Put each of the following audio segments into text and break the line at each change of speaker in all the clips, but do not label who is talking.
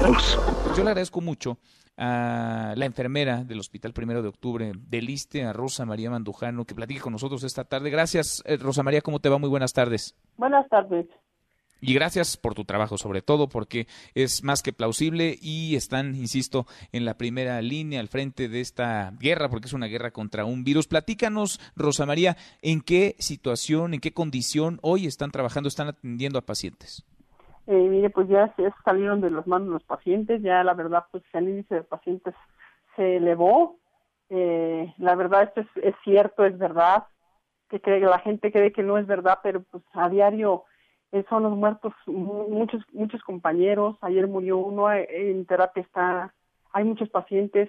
Yo le agradezco mucho a la enfermera del Hospital Primero de Octubre del ISTE, a Rosa María Mandujano, que platique con nosotros esta tarde. Gracias, eh, Rosa María, ¿cómo te va? Muy buenas tardes.
Buenas tardes.
Y gracias por tu trabajo, sobre todo porque es más que plausible y están, insisto, en la primera línea al frente de esta guerra, porque es una guerra contra un virus. Platícanos, Rosa María, en qué situación, en qué condición hoy están trabajando, están atendiendo a pacientes.
Eh, mire, pues ya, salieron de los manos los pacientes, ya la verdad, pues el índice de pacientes se elevó. Eh, la verdad, esto es, es cierto, es verdad, que, cree, la gente cree que no es verdad, pero pues a diario eh, son los muertos muchos muchos compañeros. Ayer murió uno eh, en terapia está hay muchos pacientes.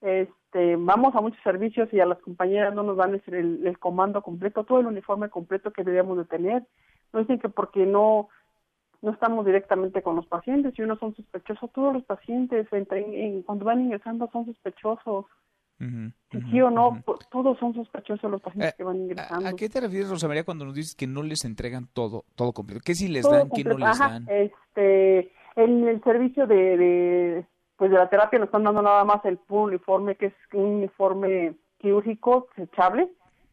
Este vamos a muchos servicios y a las compañeras no nos dan el, el comando completo todo el uniforme completo que deberíamos de tener. No dicen que porque no no estamos directamente con los pacientes y uno son sospechosos todos los pacientes en, cuando van ingresando son sospechosos sí o no, todos son sospechosos los pacientes eh, que van ingresando.
¿A, qué te refieres, Rosa María, cuando nos dices que no les entregan todo todo completo? ¿Qué si les dan, qué no les dan?
Este, en el servicio de, de, pues de la terapia nos están dando nada más el puro uniforme, que es un uniforme quirúrgico desechable.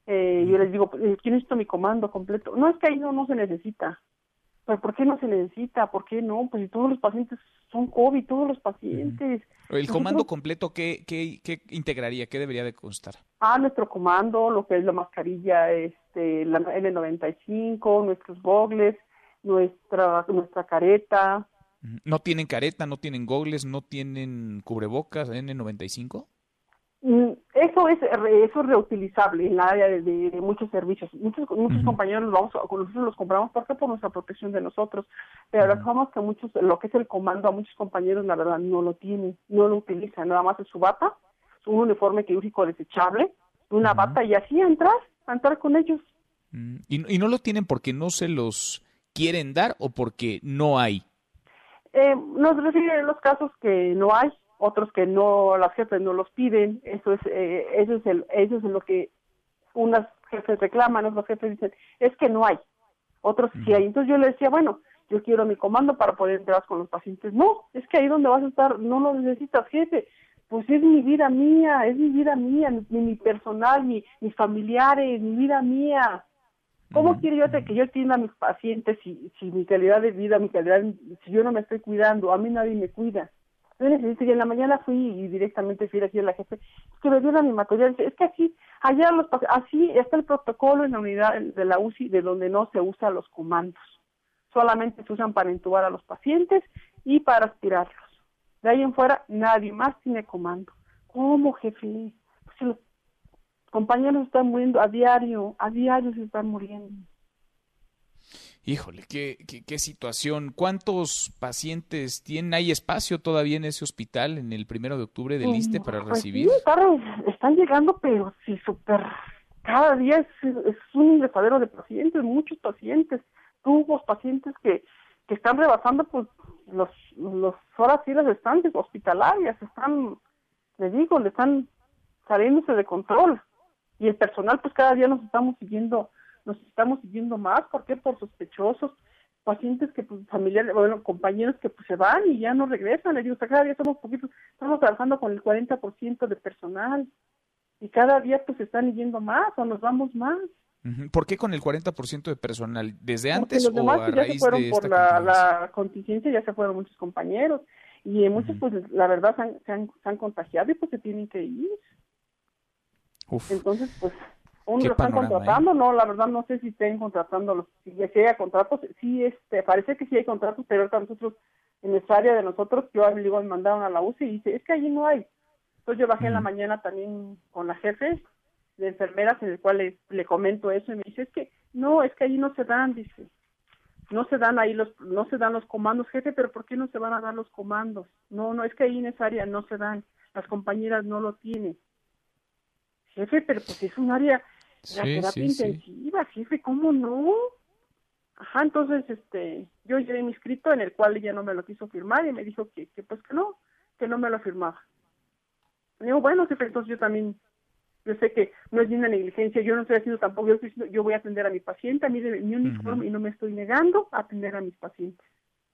Eh, Yo les digo, eh, ¿quién necesito mi comando completo? No, es que ahí no, no se necesita. ¿Pero por qué no se necesita? ¿Por qué no? Pues si todos los pacientes son COVID, todos los pacientes.
¿El comando completo ¿qué, qué, qué, integraría? ¿Qué debería de constar?
Ah, nuestro comando, lo que es la mascarilla, este, la N95, nuestros gogles, nuestra, nuestra careta.
¿No tienen careta, no tienen gogles, no tienen cubrebocas N95?
Eso es eso es reutilizable en la área de, muchos servicios. Muchos, muchos compañeros los vamos, nosotros los compramos porque por nuestra protección de nosotros, pero uh que muchos, lo que es el comando a muchos compañeros la verdad no lo tienen, no lo utilizan, nada más es su bata, un uniforme quirúrgico desechable, una bata y así entrar, entrar con ellos.
Mm, ¿Y, ¿Y no lo tienen porque no se los quieren dar o porque no hay?
Eh, nos refieren los casos que no hay, otros que no, las jefes no los piden, eso es, eh, eso es el, eso es lo que unas jefes reclaman, otros jefes dicen, es que no hay, otros sí hay. Entonces yo le decía, bueno, yo quiero mi comando para poder entrar con los pacientes. No, es que ahí donde vas a estar no lo necesitas, jefe. Pues es mi vida mía, es mi vida mía, mi, mi personal, mi, mis familiares, mi vida mía. ¿Cómo quiero yo que yo atienda a mis pacientes si, si mi calidad de vida, mi calidad, si yo no me estoy cuidando, a mí nadie me cuida? Yo necesito, y en la mañana fui y directamente fui aquí a la jefe, que me dieron mi material, es que así, allá los, así está el protocolo en la unidad de la UCI de donde no se usan los comandos, solamente se usan para intubar a los pacientes y para aspirarlos. De ahí en fuera nadie más tiene comando. ¿Cómo, jefe? Pues los compañeros están muriendo a diario, a diario se están muriendo.
Híjole, qué, qué, situación. ¿Cuántos pacientes tienen? ¿Hay espacio todavía en ese hospital en el primero de octubre del ISTE para pues recibir?
Sí, están llegando, pero sí, súper. Cada día es, es un ingresadero de pacientes, muchos pacientes, tubos, pacientes que, que están rebasando, pues, los, los horas y las estancias hospitalarias, están, le digo, le están saliéndose de control. Y el personal, pues, cada día nos estamos siguiendo nos estamos siguiendo más, ¿por qué? Por sospechosos, pacientes que pues familiares, bueno, compañeros que pues se van y ya no regresan, le digo, cada día somos poquitos, estamos trabajando con el 40% de personal y cada día pues se están yendo más o nos vamos más.
¿Por qué con el 40% de personal? ¿Desde antes o a
ya se fueron por la, contingencia, ya se fueron muchos compañeros y muchos pues la verdad se han, se han, se han contagiado y pues se tienen que ir. Uf. Entonces pues uno lo están ¿eh? contratando, no, la verdad no sé si estén contratando, los, si, hay contratos, sí, este, parece que sí hay contratos, pero ahorita nosotros, en nuestra área de nosotros, yo digo, me mandaron a la UCI y dice, es que allí no hay. Entonces yo bajé en la mm. mañana también con la jefe de enfermeras en el cual le, le comento eso y me dice, es que no, es que allí no se dan, dice, no se dan ahí los, no se dan los comandos, jefe, pero ¿por qué no se van a dar los comandos? No, no, es que ahí en esa área no se dan, las compañeras no lo tienen jefe, pero pues es un área la terapia intensiva, jefe, ¿cómo no? Ajá, entonces, este, yo llevé mi escrito en el cual ella no me lo quiso firmar y me dijo que, que pues que no, que no me lo firmaba. Y digo, bueno, jefe, entonces yo también, yo sé que no es ni una negligencia, yo no estoy haciendo tampoco, yo, yo voy a atender a mi paciente, a mí de mi uniforme y no me estoy negando a atender a mis pacientes.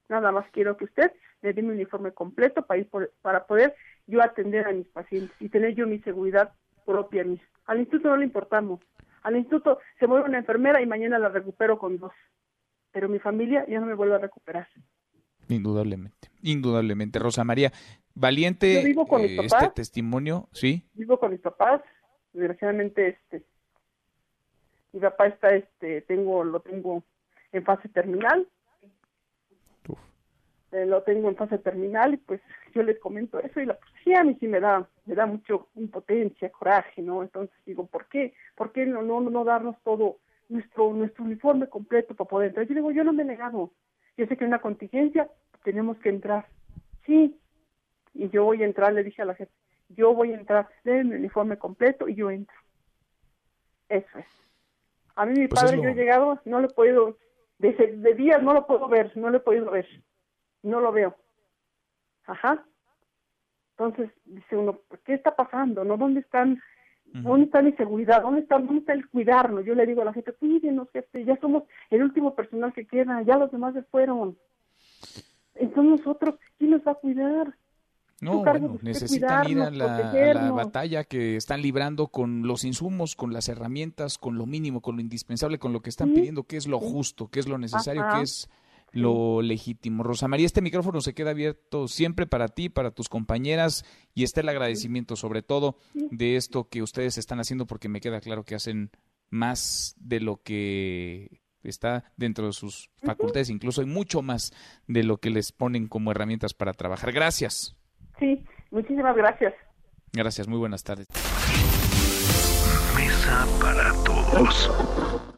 Nada más quiero que usted me dé mi uniforme completo para, ir para poder yo atender a mis pacientes y tener yo mi seguridad propia. Al instituto no le importamos. Al instituto se muere una enfermera y mañana la recupero con dos. Pero mi familia ya no me vuelve a recuperar.
Indudablemente, indudablemente. Rosa María, valiente vivo con mis eh, papás, este testimonio, ¿sí?
Vivo con mis papás, desgraciadamente este mi papá está este tengo lo tengo en fase terminal eh, lo tengo en fase terminal y pues yo les comento eso y la a mí sí me da me da mucho impotencia coraje no entonces digo por qué por qué no no no darnos todo nuestro nuestro uniforme completo para poder entrar yo digo yo no me he negado. Yo sé que en una contingencia tenemos que entrar. Sí. Y yo voy a entrar le dije a la gente yo voy a entrar denme mi uniforme completo y yo entro. Eso es. A mí mi pues padre yo he llegado no lo he podido de, de días no lo puedo ver no lo he podido ver. No lo veo. Ajá. Entonces dice uno, ¿qué está pasando? ¿No? ¿Dónde están? ¿Dónde está mi seguridad? ¿Dónde está, ¿Dónde está el cuidarnos? Yo le digo a la gente, cuídenos, jefe, ya somos el último personal que queda, ya los demás se fueron. Entonces nosotros, ¿quién nos va a cuidar?
No, bueno, necesitan ir a la, batalla que están librando con los insumos, con las herramientas, con lo mínimo, con lo indispensable, con lo que están pidiendo, que es lo justo, que es lo necesario, que es lo legítimo. Rosa María, este micrófono se queda abierto siempre para ti, para tus compañeras y está el agradecimiento sobre todo de esto que ustedes están haciendo porque me queda claro que hacen más de lo que está dentro de sus facultades, incluso hay mucho más de lo que les ponen como herramientas para trabajar. Gracias.
Sí, muchísimas gracias.
Gracias, muy buenas tardes.
Mesa para todos.